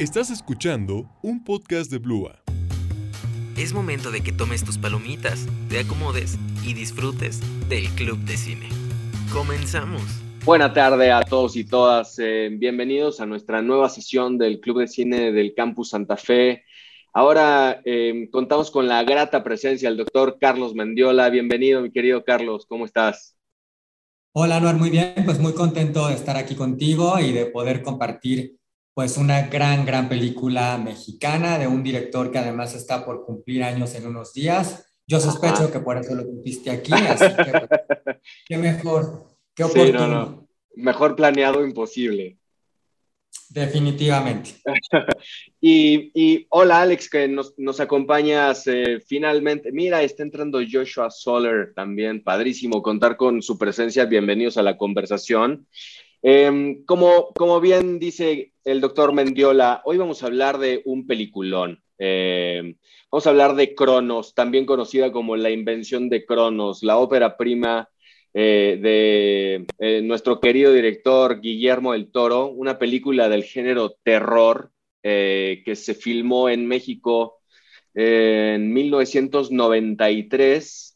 Estás escuchando un podcast de Blua. Es momento de que tomes tus palomitas, te acomodes y disfrutes del Club de Cine. Comenzamos. Buena tarde a todos y todas. Eh, bienvenidos a nuestra nueva sesión del Club de Cine del Campus Santa Fe. Ahora eh, contamos con la grata presencia del doctor Carlos Mendiola. Bienvenido, mi querido Carlos. ¿Cómo estás? Hola, Anuar. Muy bien. Pues muy contento de estar aquí contigo y de poder compartir pues una gran, gran película mexicana de un director que además está por cumplir años en unos días. Yo sospecho que por eso lo cumpliste aquí, así que pues, qué mejor, qué oportuno. Mejor planeado imposible. Definitivamente. y, hola Alex, que nos, nos acompañas eh, finalmente. Mira, está entrando Joshua Soler también, padrísimo contar con su presencia. Bienvenidos a la conversación. Em, como, como bien dice el doctor Mendiola, hoy vamos a hablar de un peliculón. Em, vamos a hablar de Cronos, también conocida como La invención de Cronos, la ópera prima eh, de eh, nuestro querido director Guillermo del Toro, una película del género terror eh, que se filmó en México en 1993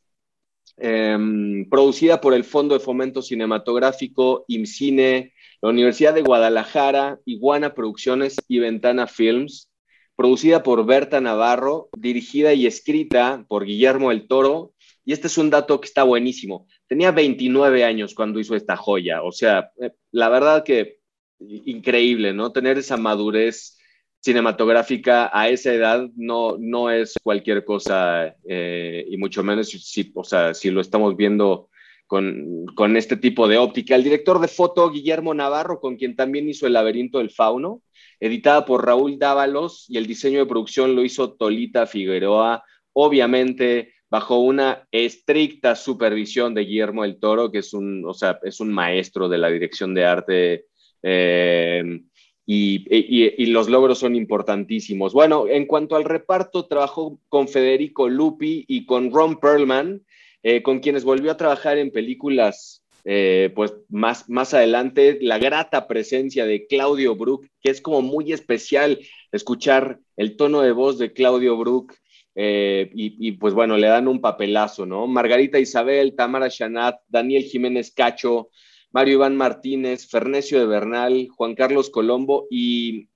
Em, producida por el Fondo de Fomento Cinematográfico, IMCINE, la Universidad de Guadalajara, Iguana Producciones y Ventana Films, producida por Berta Navarro, dirigida y escrita por Guillermo el Toro. Y este es un dato que está buenísimo. Tenía 29 años cuando hizo esta joya. O sea, eh, la verdad que increíble, ¿no? Tener esa madurez cinematográfica a esa edad no, no es cualquier cosa, eh, y mucho menos si, o sea, si lo estamos viendo con, este tipo de óptica. El director de foto, Guillermo Navarro, con quien también hizo El laberinto del fauno, editada por Raúl Dávalos, y el diseño de producción lo hizo Tolita Figueroa, obviamente bajo una estricta supervisión de Guillermo del Toro, que es un, o sea, es un maestro de la dirección de arte. Eh, y, los logros son importantísimos. Bueno, en cuanto al reparto, trabajó con Federico Lupi y con Ron Perlman, eh, con quienes volvió a trabajar en películas eh, pues más, más adelante, la grata presencia de Claudio Brook, que es como muy especial escuchar el tono de voz de Claudio Brook. Eh, y, pues bueno, le dan un papelazo, ¿no? Margarita Isabel, Tamara Chanat, Daniel Jiménez Cacho, Mario Iván Martínez, Fernesio de Bernal, Juan Carlos Colombo y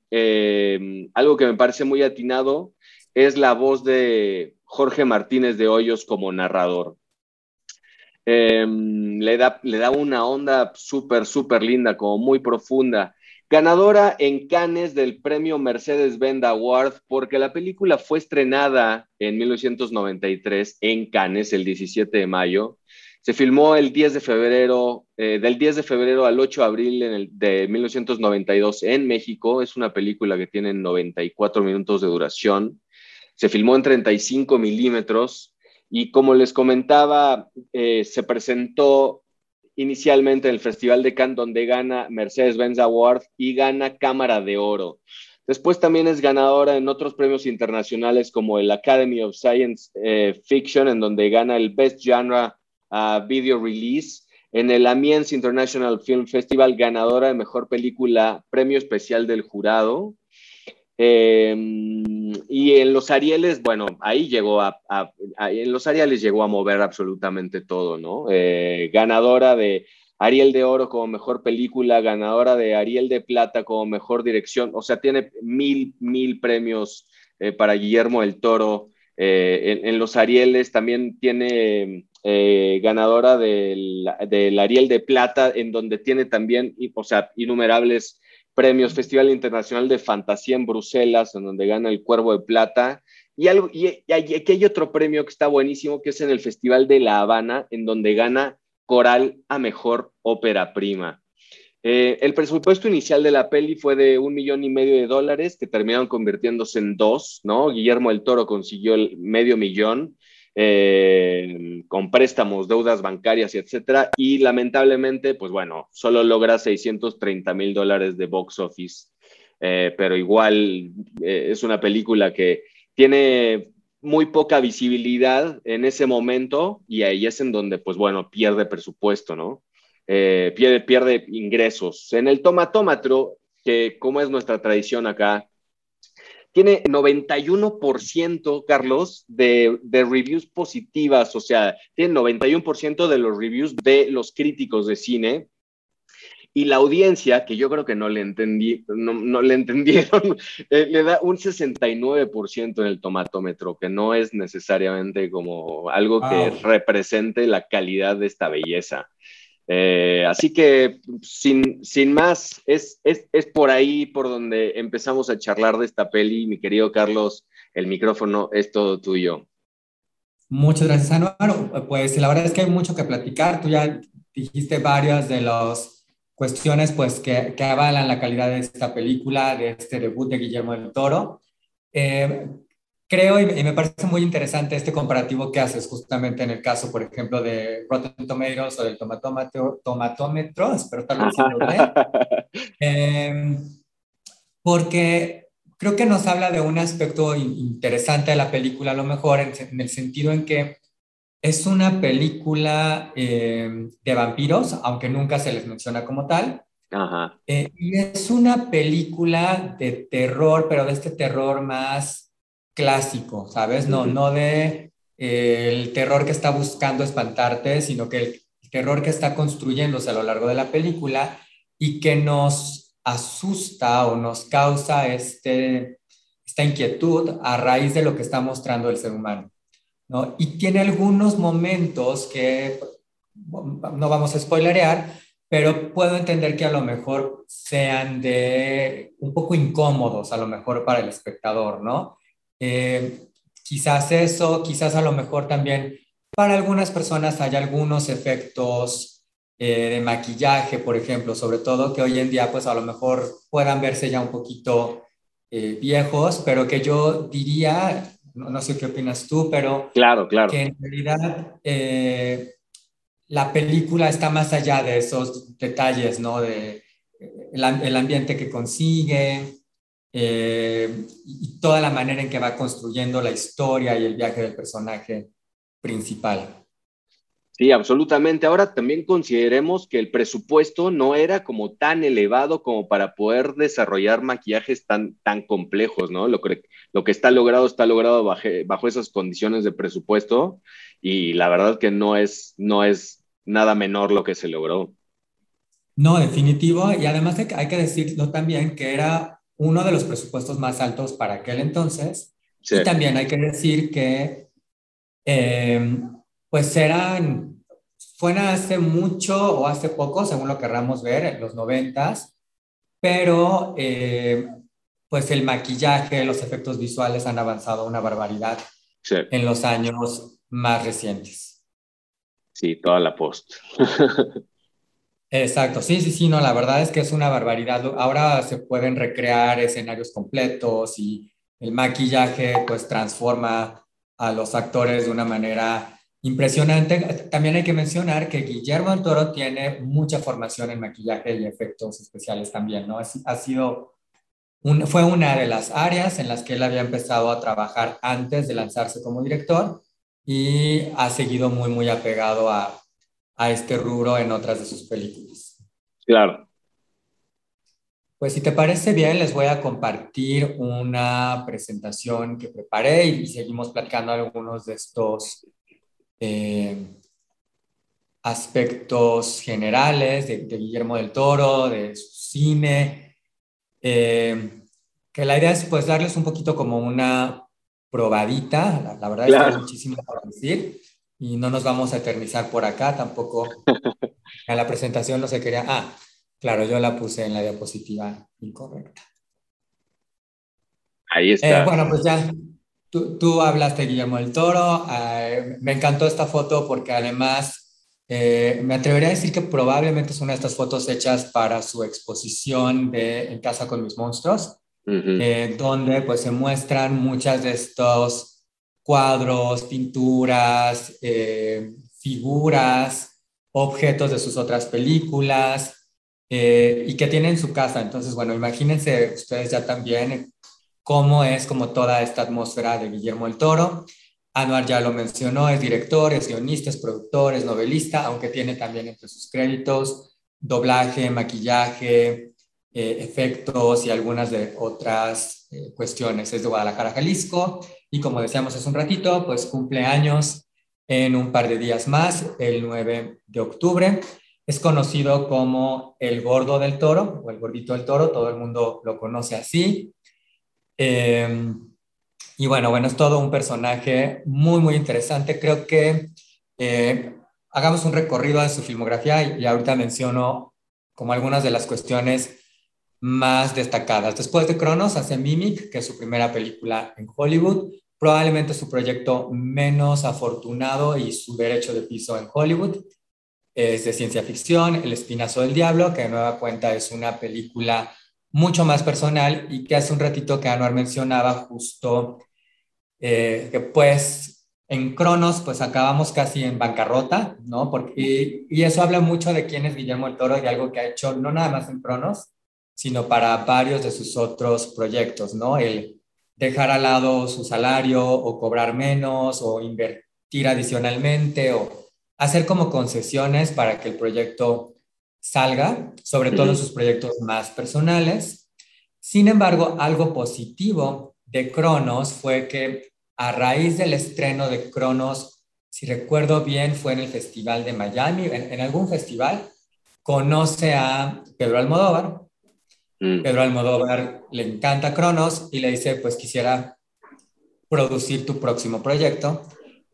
algo que me parece muy atinado es la voz de Jorge Martínez de Hoyos como narrador. Em, le, da, le da una onda súper, súper linda, como muy profunda. Ganadora en Cannes del premio Mercedes-Benz Award porque la película fue estrenada en 1993 en Cannes el 17 de mayo se filmó el 10 de febrero, eh, del 10 de febrero al 8 de abril de 1992 en México. Es una película que tiene 94 minutos de duración. Se filmó en 35 milímetros y como les comentaba, eh, se presentó inicialmente en el Festival de Cannes donde gana Mercedes-Benz Award y gana Cámara de Oro. Después también es ganadora en otros premios internacionales como el Academy of Science eh, Fiction, en donde gana el Best Genre video release en el Amiens International Film Festival, ganadora de mejor película, premio especial del jurado. Em, y en los Arieles, bueno, ahí llegó a, en los Arieles llegó a mover absolutamente todo, ¿no? Eh, ganadora de Ariel de Oro como mejor película, ganadora de Ariel de Plata como mejor dirección, o sea, tiene mil, mil premios eh, para Guillermo del Toro. Eh, en, los Arieles también tiene ganadora del, Ariel de Plata, en donde tiene también, o sea, innumerables premios, Festival Internacional de Fantasía en Bruselas, en donde gana el Cuervo de Plata, y, algo, y, aquí hay otro premio que está buenísimo, que es en el Festival de La Habana, en donde gana Coral a Mejor Ópera Prima. Eh, el presupuesto inicial de la peli fue de un millón y medio de dólares, que terminaron convirtiéndose en dos, ¿no? Guillermo el Toro consiguió el medio millón eh, con préstamos, deudas bancarias etcétera, y lamentablemente, pues bueno, solo logra 630 mil dólares de box office, eh, pero igual es una película que tiene muy poca visibilidad en ese momento y ahí es en donde, pues bueno, pierde presupuesto, ¿no? Eh, pierde, pierde ingresos. En el tomatómetro, que como es nuestra tradición acá, tiene 91%, Carlos, de, de, reviews positivas, o sea, tiene 91% de los reviews de los críticos de cine. Y la audiencia, que yo creo que no le, entendí, no, le entendieron, eh, le da un 69% en el tomatómetro, que no es necesariamente como algo que represente la calidad de esta belleza. Eh, así que sin, sin más, es, es, es, por ahí por donde empezamos a charlar de esta peli. Mi querido Carlos, el micrófono es todo tuyo. Muchas gracias, Anuar. Pues la verdad es que hay mucho que platicar. Tú ya dijiste varias de las cuestiones pues, que, que avalan la calidad de esta película, de este debut de Guillermo del Toro. Eh, Creo y, me parece muy interesante este comparativo que haces justamente en el caso, por ejemplo, de Rotten Tomatoes o del tomatómetro, tomatómetro espero vez eh, porque creo que nos habla de un aspecto interesante de la película, a lo mejor en, el sentido en que es una película em, de vampiros, aunque nunca se les menciona como tal. Eh, y es una película de terror, pero de este terror más clásico, ¿sabes? No, no de eh, el terror que está buscando espantarte, sino que el terror que está construyéndose a lo largo de la película y que nos asusta o nos causa este, esta inquietud a raíz de lo que está mostrando el ser humano. ¿no? Y tiene algunos momentos que no vamos a spoilerear, pero puedo entender que a lo mejor sean de un poco incómodos, a lo mejor para el espectador, ¿no? Eh, quizás eso, quizás a lo mejor también para algunas personas hay algunos efectos eh, de maquillaje, por ejemplo, sobre todo que hoy en día pues a lo mejor puedan verse ya un poquito eh, viejos, pero que yo diría, no, sé qué opinas tú, pero claro, claro. que en realidad la película está más allá de esos detalles, ¿no? De el, el ambiente que consigue, eh, y toda la manera en que va construyendo la historia y el viaje del personaje principal. Sí, absolutamente. Ahora también consideremos que el presupuesto no era como tan elevado como para poder desarrollar maquillajes tan, tan complejos, ¿no? Lo que, lo que está logrado está logrado bajo, bajo esas condiciones de presupuesto y la verdad que no es, no es nada menor lo que se logró. No, definitivo. Y además hay que decirlo también que era uno de los presupuestos más altos para aquel entonces. Y también hay que decir que, em, pues eran, fue hace mucho o hace poco, según lo querramos ver, en los noventas, pero em, pues el maquillaje, los efectos visuales han avanzado una barbaridad en los años más recientes. Sí, toda la post. Exacto, sí, sí, sí, no, la verdad es que es una barbaridad. Ahora se pueden recrear escenarios completos y el maquillaje pues transforma a los actores de una manera impresionante. También hay que mencionar que Guillermo Toro tiene mucha formación en maquillaje y efectos especiales también, ¿no? Ha sido, fue una de las áreas en las que él había empezado a trabajar antes de lanzarse como director y ha seguido muy, muy apegado a, a este rubro en otras de sus películas. Claro. Pues si te parece bien, les voy a compartir una presentación que preparé y, seguimos platicando algunos de estos eh, aspectos generales de, Guillermo del Toro, de su cine, eh, que la idea es pues darles un poquito como una probadita, la, verdad es que hay muchísimo para decir, y no nos vamos a eternizar por acá tampoco. A la presentación no se quería. Ah, claro, yo la puse en la diapositiva incorrecta. Ahí está. Eh, bueno, pues ya tú, tú, hablaste, Guillermo del Toro. Eh, me encantó esta foto porque además eh, me atrevería a decir que probablemente es una de estas fotos hechas para su exposición de En casa con mis monstruos, donde pues se muestran muchas de estos cuadros, pinturas, eh, figuras, objetos de sus otras películas eh, y que tiene en su casa. Entonces, bueno, imagínense ustedes ya también cómo es como toda esta atmósfera de Guillermo el Toro. Anuar ya lo mencionó, es director, es guionista, es productor, es novelista, aunque tiene también entre sus créditos doblaje, maquillaje, efectos y algunas de otras cuestiones. Es de Guadalajara, Jalisco, y como decíamos hace un ratito, pues cumple años en un par de días más, el 9 de octubre. Es conocido como el gordo del toro o el gordito del toro, todo el mundo lo conoce así. Em, y bueno, bueno, es todo un personaje muy, muy interesante. Creo que eh, hagamos un recorrido de su filmografía y, y ahorita menciono como algunas de las cuestiones más destacadas. Después de Cronos hace Mimic, que es su primera película en Hollywood, probablemente su proyecto menos afortunado y su derecho de piso en Hollywood. Es de ciencia ficción, El Espinazo del Diablo, que de nueva cuenta es una película mucho más personal y que hace un ratito que Anuar mencionaba justo eh, que pues en Cronos pues acabamos casi en bancarrota, ¿no? Porque, y, eso habla mucho de quién es Guillermo el Toro y algo que ha hecho no nada más en Cronos, sino para varios de sus otros proyectos, ¿no? El dejar al lado su salario o cobrar menos o invertir adicionalmente o hacer como concesiones para que el proyecto salga, sobre todo en sus proyectos más personales. Sin embargo, algo positivo de Cronos fue que a raíz del estreno de Cronos, si recuerdo bien, fue en el Festival de Miami, en, algún festival, conoce a Pedro Almodóvar. Mm. Pedro Almodóvar le encanta Cronos y le dice, pues quisiera producir tu próximo proyecto.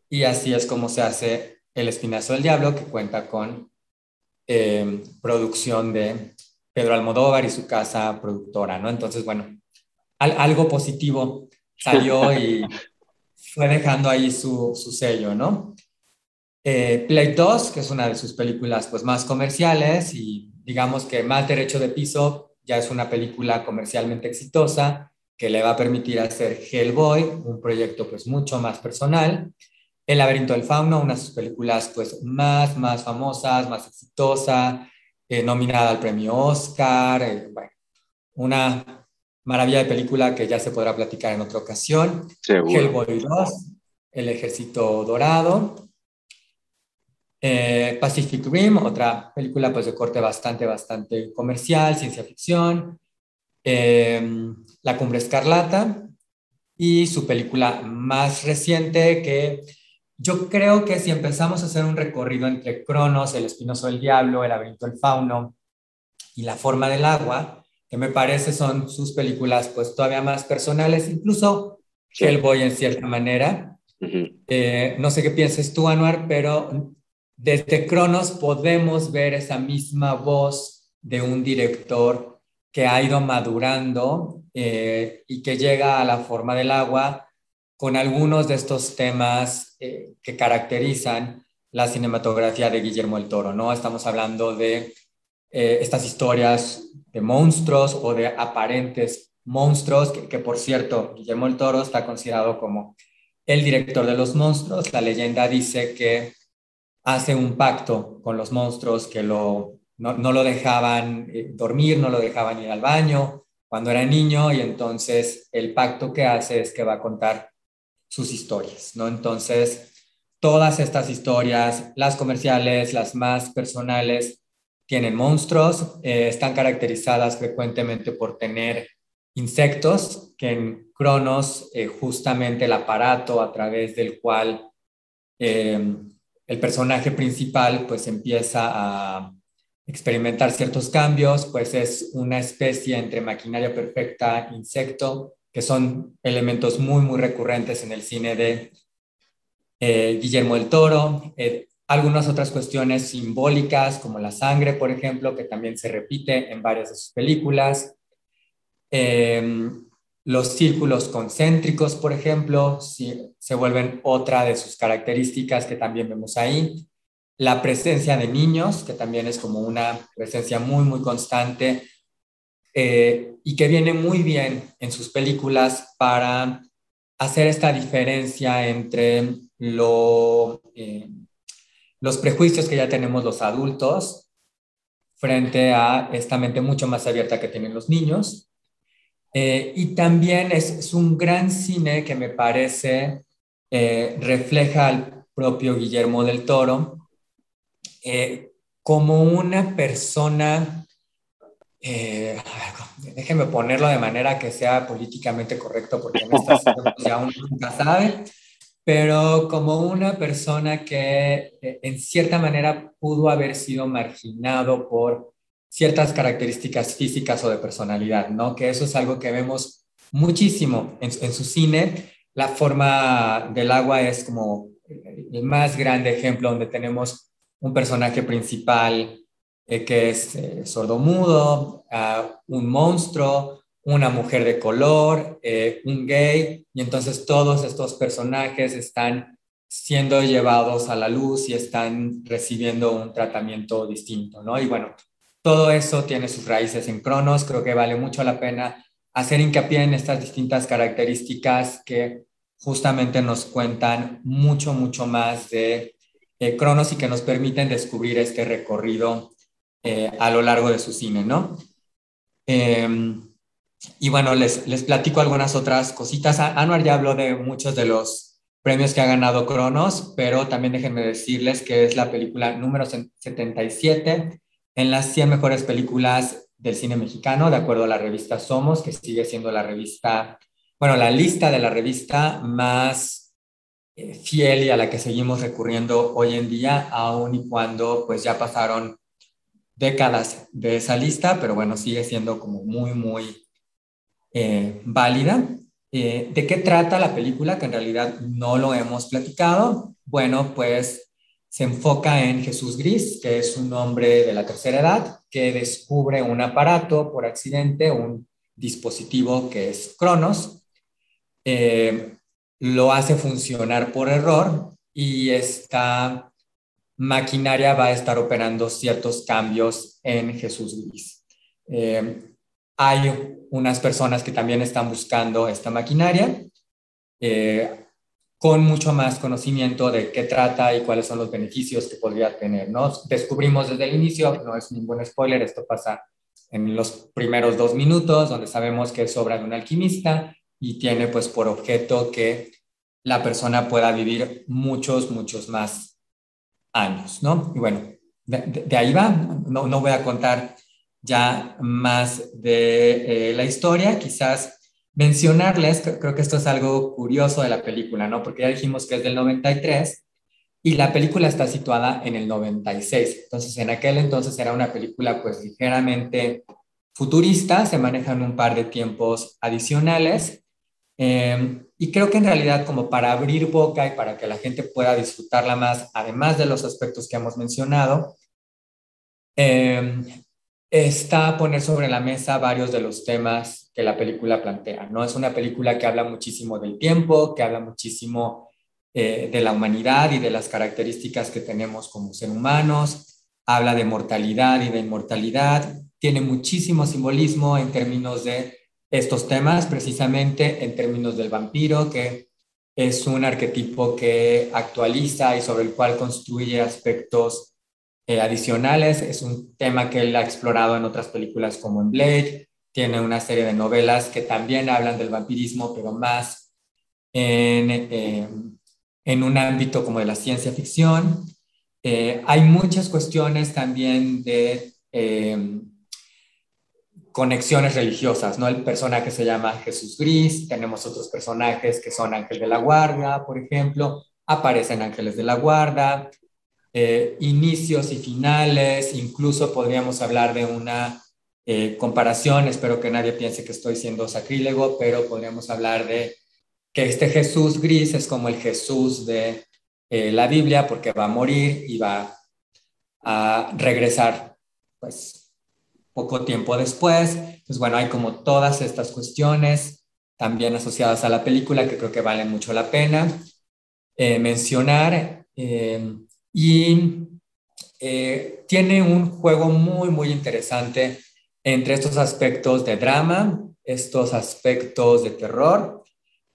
Y así es como se hace el Espinazo del Diablo, que cuenta con eh, producción de Pedro Almodóvar y su casa productora, ¿no? Entonces, bueno, algo positivo salió y fue dejando ahí su, sello, ¿no? Eh, Play 2, que es una de sus películas pues, más comerciales y digamos que más derecho de piso, ya es una película comercialmente exitosa que le va a permitir hacer Hellboy, un proyecto pues mucho más personal. El laberinto del fauno, una de sus películas pues más, más famosas, más exitosa, eh, nominada al premio Oscar, eh, bueno, una maravilla de película que ya se podrá platicar en otra ocasión. Hellboy 2, El Ejército Dorado. Eh, Pacific Rim, otra película pues de corte bastante, bastante comercial, ciencia ficción. La Cumbre Escarlata y su película más reciente que yo creo que si empezamos a hacer un recorrido entre Cronos, El Espinoso del Diablo, El Laberinto del Fauno y La Forma del Agua, que me parece son sus películas pues todavía más personales, incluso Hellboy en cierta manera. Eh, no sé qué pienses tú, Anuar, pero desde Cronos podemos ver esa misma voz de un director que ha ido madurando eh, y que llega a la forma del agua con algunos de estos temas eh, que caracterizan la cinematografía de Guillermo el Toro, ¿no? Estamos hablando de eh, estas historias de monstruos o de aparentes monstruos, que, por cierto, Guillermo el Toro está considerado como el director de los monstruos. La leyenda dice que hace un pacto con los monstruos que lo, no, no lo dejaban eh, dormir, no lo dejaban ir al baño cuando era niño y entonces el pacto que hace es que va a contar sus historias, ¿no? Entonces, todas estas historias, las comerciales, las más personales, tienen monstruos, eh, están caracterizadas frecuentemente por tener insectos, que en Cronos, eh, justamente el aparato a través del cual el personaje principal pues empieza a experimentar ciertos cambios, pues es una especie entre maquinaria perfecta, insecto, que son elementos muy, muy recurrentes en el cine de eh, Guillermo del Toro. Eh, algunas otras cuestiones simbólicas, como la sangre, por ejemplo, que también se repite en varias de sus películas. Em, los círculos concéntricos, por ejemplo, se vuelven otra de sus características que también vemos ahí. La presencia de niños, que también es como una presencia muy, muy constante eh, y que viene muy bien en sus películas para hacer esta diferencia entre lo, eh, los prejuicios que ya tenemos los adultos frente a esta mente mucho más abierta que tienen los niños. Eh, y también es, es, un gran cine que me parece refleja al propio Guillermo del Toro como una persona eh, déjenme ponerlo de manera que sea políticamente correcto, porque en estas ya uno nunca sabe, pero como una persona que eh, en cierta manera pudo haber sido marginado por ciertas características físicas o de personalidad, ¿no? Que eso es algo que vemos muchísimo en, su cine. La forma del agua es como el más grande ejemplo donde tenemos un personaje principal eh, que es eh, sordomudo, uh, un monstruo, una mujer de color, eh, un gay, y entonces todos estos personajes están siendo llevados a la luz y están recibiendo un tratamiento distinto, ¿no? Y bueno, todo eso tiene sus raíces en Cronos, creo que vale mucho la pena hacer hincapié en estas distintas características que justamente nos cuentan mucho, mucho más de eh, Cronos y que nos permiten descubrir este recorrido eh, a lo largo de su cine, ¿no? Em, y bueno, les, les platico algunas otras cositas. Anuar ya habló de muchos de los premios que ha ganado Cronos, pero también déjenme decirles que es la película número 77 en las 100 mejores películas del cine mexicano, de acuerdo a la revista Somos, que sigue siendo la revista, bueno, la lista de la revista más eh, fiel y a la que seguimos recurriendo hoy en día, aun y cuando pues ya pasaron décadas de esa lista, pero bueno, sigue siendo como muy, muy eh, válida. Eh, ¿De qué trata la película? Que en realidad no lo hemos platicado. Bueno, pues se enfoca en Jesús Gris, que es un hombre de la tercera edad que descubre un aparato por accidente, un dispositivo que es Cronos, eh, lo hace funcionar por error y esta maquinaria va a estar operando ciertos cambios en Jesús Gris. Hay unas personas que también están buscando esta maquinaria eh, con mucho más conocimiento de qué trata y cuáles son los beneficios que podría tener. ¿no? Descubrimos desde el inicio, no es ningún spoiler, esto pasa en los primeros dos minutos, donde sabemos que es obra de un alquimista y tiene pues por objeto que la persona pueda vivir muchos, muchos más años, ¿no? Y bueno, de, ahí va, no, no voy a contar ya más de eh, la historia, quizás mencionarles, creo que esto es algo curioso de la película, ¿no? Porque ya dijimos que es del 93 y la película está situada en el 96. Entonces, en aquel entonces era una película pues ligeramente futurista, se manejan un par de tiempos adicionales. Em, y creo que en realidad como para abrir boca y para que la gente pueda disfrutarla más, además de los aspectos que hemos mencionado, eh, está a poner sobre la mesa varios de los temas que la película plantea. No es una película que habla muchísimo del tiempo, que habla muchísimo eh, de la humanidad y de las características que tenemos como seres humanos. Habla de mortalidad y de inmortalidad. Tiene muchísimo simbolismo en términos de estos temas, precisamente en términos del vampiro, que es un arquetipo que actualiza y sobre el cual construye aspectos eh, adicionales. Es un tema que él ha explorado en otras películas como en Blade. Tiene una serie de novelas que también hablan del vampirismo, pero más en, eh, en un ámbito como de la ciencia ficción. Eh, hay muchas cuestiones también de conexiones religiosas, ¿no? El personaje se llama Jesús Gris, tenemos otros personajes que son Ángel de la Guarda, por ejemplo, aparecen ángeles de la guarda, eh, inicios y finales, incluso podríamos hablar de una eh, comparación, espero que nadie piense que estoy siendo sacrílego, pero podríamos hablar de que este Jesús gris es como el Jesús de eh, la Biblia, porque va a morir y va a regresar, pues, poco tiempo después. Pues bueno, hay como todas estas cuestiones también asociadas a la película que creo que valen mucho la pena mencionar. Y eh, tiene un juego muy, muy interesante entre estos aspectos de drama, estos aspectos de terror,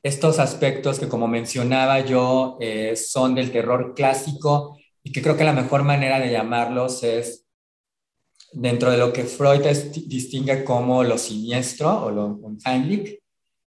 estos aspectos que como mencionaba yo eh, son del terror clásico y que creo que la mejor manera de llamarlos es dentro de lo que Freud distingue como lo siniestro o lo unheimlich,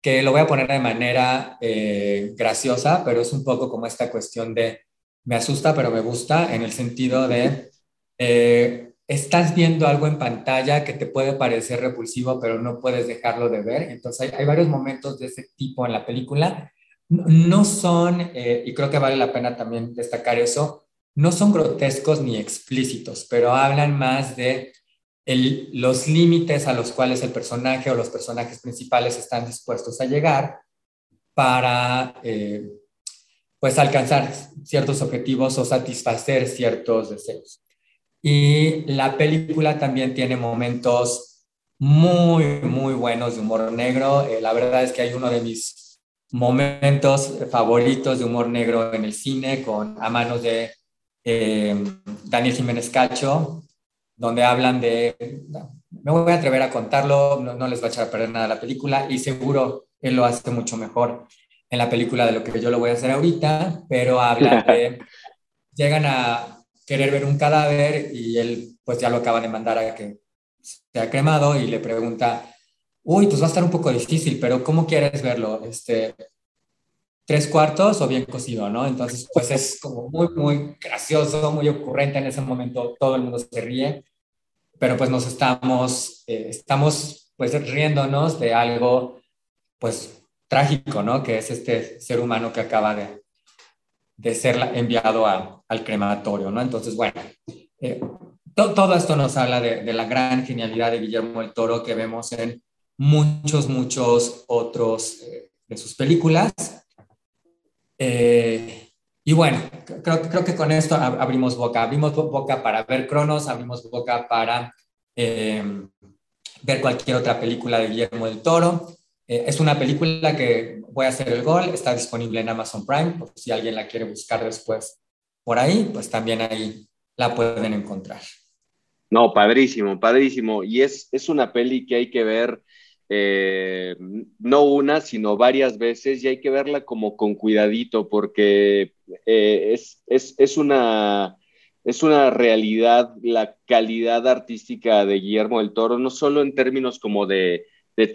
que lo voy a poner de manera eh, graciosa, pero es un poco como esta cuestión de me asusta, pero me gusta en el sentido de eh, estás viendo algo en pantalla que te puede parecer repulsivo, pero no puedes dejarlo de ver. Entonces hay, varios momentos de ese tipo en la película. No, son, eh, y creo que vale la pena también destacar eso, no son grotescos ni explícitos, pero hablan más de los límites a los cuales el personaje o los personajes principales están dispuestos a llegar para eh, pues alcanzar ciertos objetivos o satisfacer ciertos deseos. Y la película también tiene momentos muy, muy buenos de humor negro. Eh, la verdad es que hay uno de mis momentos favoritos de humor negro en el cine con a manos de eh, Daniel Jiménez Cacho, donde hablan de, me voy a atrever a contarlo, no, les va a echar a perder nada la película y seguro él lo hace mucho mejor en la película de lo que yo lo voy a hacer ahorita, pero habla de, llegan a querer ver un cadáver y él pues ya lo acaba de mandar a que sea cremado y le pregunta, uy, pues va a estar un poco difícil, pero ¿cómo quieres verlo? Este, tres cuartos o bien cocido, ¿no? Entonces, pues es como muy, muy gracioso, muy ocurrente en ese momento, todo el mundo se ríe, pero pues nos estamos, eh, estamos pues riéndonos de algo, pues trágico, ¿no? Que es este ser humano que acaba de, de ser enviado al crematorio, ¿no? Entonces, bueno, eh, todo esto nos habla de, de, la gran genialidad de Guillermo el Toro que vemos en muchos, muchos otros eh, de sus películas. Eh, y bueno, creo, creo que con esto abrimos boca. Abrimos boca para ver Cronos, abrimos boca para eh, ver cualquier otra película de Guillermo del Toro. Eh, es una película que voy a hacer el gol, está disponible en Amazon Prime, si alguien la quiere buscar después por ahí, pues también ahí la pueden encontrar. No, padrísimo, padrísimo. Y es, es una peli que hay que ver eh, no una, sino varias veces y hay que verla como con cuidadito porque eh, es, una, es una realidad la calidad artística de Guillermo del Toro, no solo en términos como de,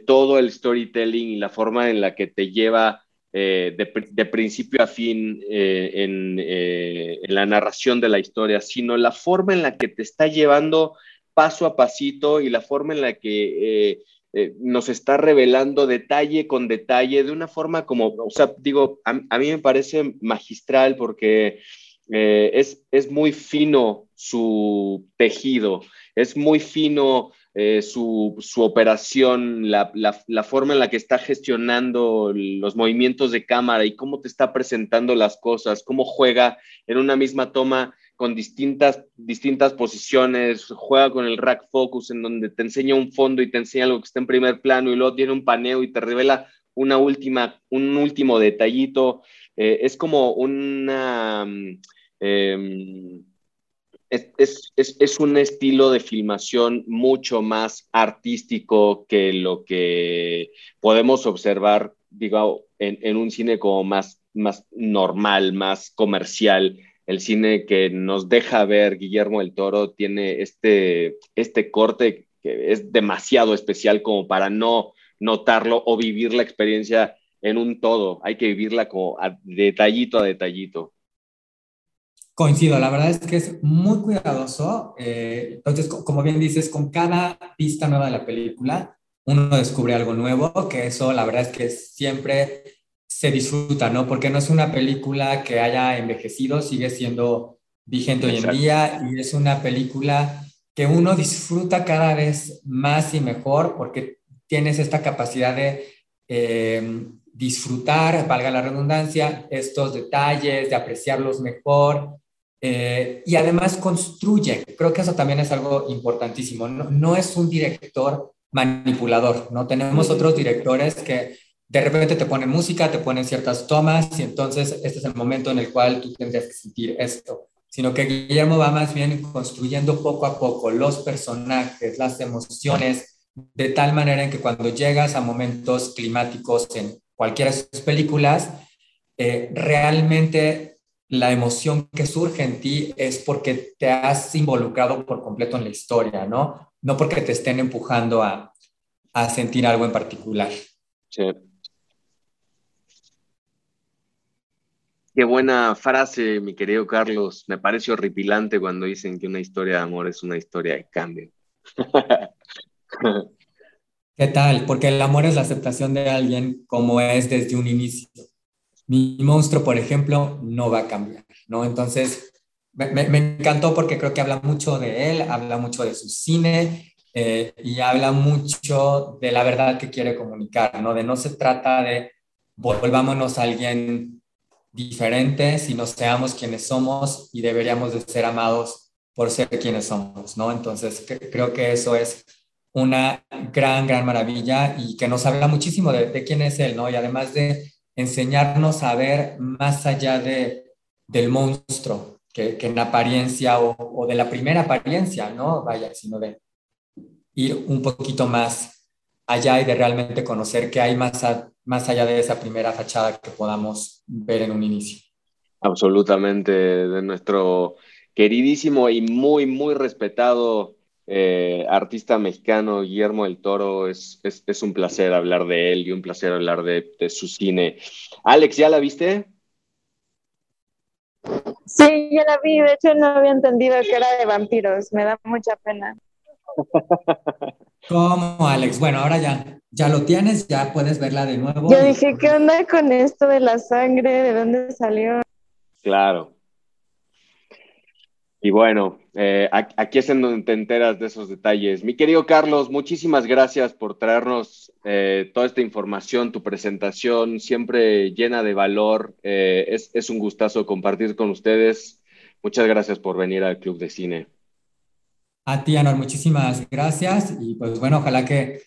todo el storytelling y la forma en la que te lleva eh, de, principio a fin en, en, la narración de la historia, sino la forma en la que te está llevando paso a pasito y la forma en la que eh, nos está revelando detalle con detalle de una forma como, o sea, digo, a, mí me parece magistral porque eh, es, es, muy fino su tejido, es muy fino eh, su, su, operación, la, la, forma en la que está gestionando los movimientos de cámara y cómo te está presentando las cosas, cómo juega en una misma toma con distintas, distintas posiciones, juega con el rack focus en donde te enseña un fondo y te enseña algo que está en primer plano y luego tiene un paneo y te revela una última, un último detallito. Eh, es como una... Mm, em, es, es, es, un estilo de filmación mucho más artístico que lo que podemos observar, digo, en, en un cine como más, más normal, más comercial el cine que nos deja ver Guillermo del Toro tiene este, este corte que es demasiado especial como para no notarlo o vivir la experiencia en un todo. Hay que vivirla como detallito a detallito. Coincido, la verdad es que es muy cuidadoso. Eh, entonces, como bien dices, con cada pista nueva de la película, uno descubre algo nuevo, que eso la verdad es que siempre se disfruta, ¿no? Porque no es una película que haya envejecido, sigue siendo vigente hoy en día y es una película que uno disfruta cada vez más y mejor porque tienes esta capacidad de eh, disfrutar, valga la redundancia, estos detalles, de apreciarlos mejor eh, y además construye. Creo que eso también es algo importantísimo. No, no es un director manipulador, ¿no? Tenemos otros directores que de repente te ponen música, te ponen ciertas tomas y entonces este es el momento en el cual tú tendrías que sentir esto, sino que Guillermo va más bien construyendo poco a poco los personajes, las emociones, de tal manera en que cuando llegas a momentos climáticos en cualquiera de sus películas, eh, realmente la emoción que surge en ti es porque te has involucrado por completo en la historia, ¿no? No porque te estén empujando a, a sentir algo en particular. Sí. Qué buena frase, mi querido Carlos. Me parece horripilante cuando dicen que una historia de amor es una historia de cambio. ¿Qué tal? Porque el amor es la aceptación de alguien como es desde un inicio. Mi monstruo, por ejemplo, no va a cambiar, ¿no? Entonces, me, encantó porque creo que habla mucho de él, habla mucho de su cine eh, y habla mucho de la verdad que quiere comunicar, ¿no? De no se trata de volvámonos a alguien diferente, sino seamos quienes somos y deberíamos de ser amados por ser quienes somos, ¿no? Entonces, creo que eso es una gran, gran maravilla y que nos habla muchísimo de, de, quién es él, ¿no? Y además de enseñarnos a ver más allá de, del monstruo, que, que en apariencia o, o, de la primera apariencia, ¿no? Vaya, sino de ir un poquito más allá y de realmente conocer qué hay más, más allá de esa primera fachada que podamos ver en un inicio. Absolutamente, de nuestro queridísimo y muy, muy respetado eh, artista mexicano Guillermo del Toro, es, es, es, un placer hablar de él y un placer hablar de, de su cine. Alex, ¿ya la viste? Sí, ya la vi. De hecho, no había entendido que era de vampiros. Me da mucha pena. ¿Cómo, Alex? Bueno, ahora ya, ya lo tienes, ya puedes verla de nuevo. Yo dije, ¿qué onda con esto de la sangre? ¿De dónde salió? Claro. Y bueno, eh, aquí es en donde te enteras de esos detalles. Mi querido Carlos, muchísimas gracias por traernos eh, toda esta información, tu presentación, siempre llena de valor. Eh, es, es, un gustazo compartir con ustedes. Muchas gracias por venir al Club de Cine. A ti, Anor, muchísimas gracias. Y pues bueno, ojalá que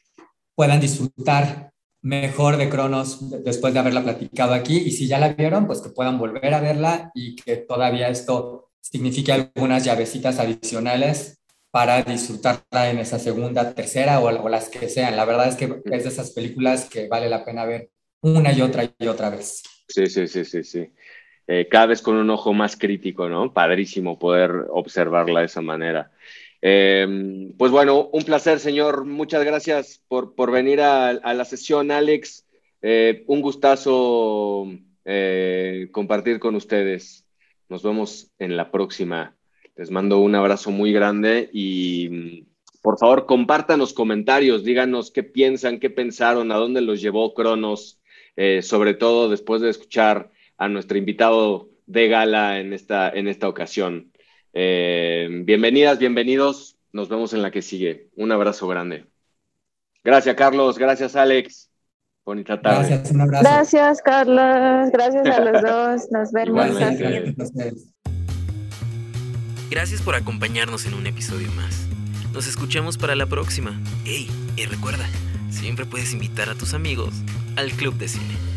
puedan disfrutar mejor de Cronos después de haberla platicado aquí. Y si ya la vieron, pues que puedan volver a verla y que todavía esto signifique algunas llavecitas adicionales para disfrutarla en esa segunda, tercera o, o, las que sean. La verdad es que es de esas películas que vale la pena ver una y otra y otra vez. Sí, sí, sí, sí, sí. Eh, cada vez con un ojo más crítico, ¿no? Padrísimo poder observarla de esa manera. Eh, pues bueno, un placer, señor. Muchas gracias por, por venir a, a, la sesión, Alex. Eh, un gustazo eh, compartir con ustedes. Nos vemos en la próxima. Les mando un abrazo muy grande y por favor compartan los comentarios, díganos qué piensan, qué pensaron, a dónde los llevó Cronos, eh, sobre todo después de escuchar a nuestro invitado de gala en esta, en esta ocasión. Eh, bienvenidas, bienvenidos. Nos vemos en la que sigue. Un abrazo grande. Gracias, Carlos. Gracias, Alex. Bonita tarde. Gracias, un abrazo. Gracias, Carlos. Gracias a los dos. Nos vemos. Gracias por acompañarnos en un episodio más. Nos escuchamos para la próxima. Hey, y recuerda, siempre puedes invitar a tus amigos al Club de Cine.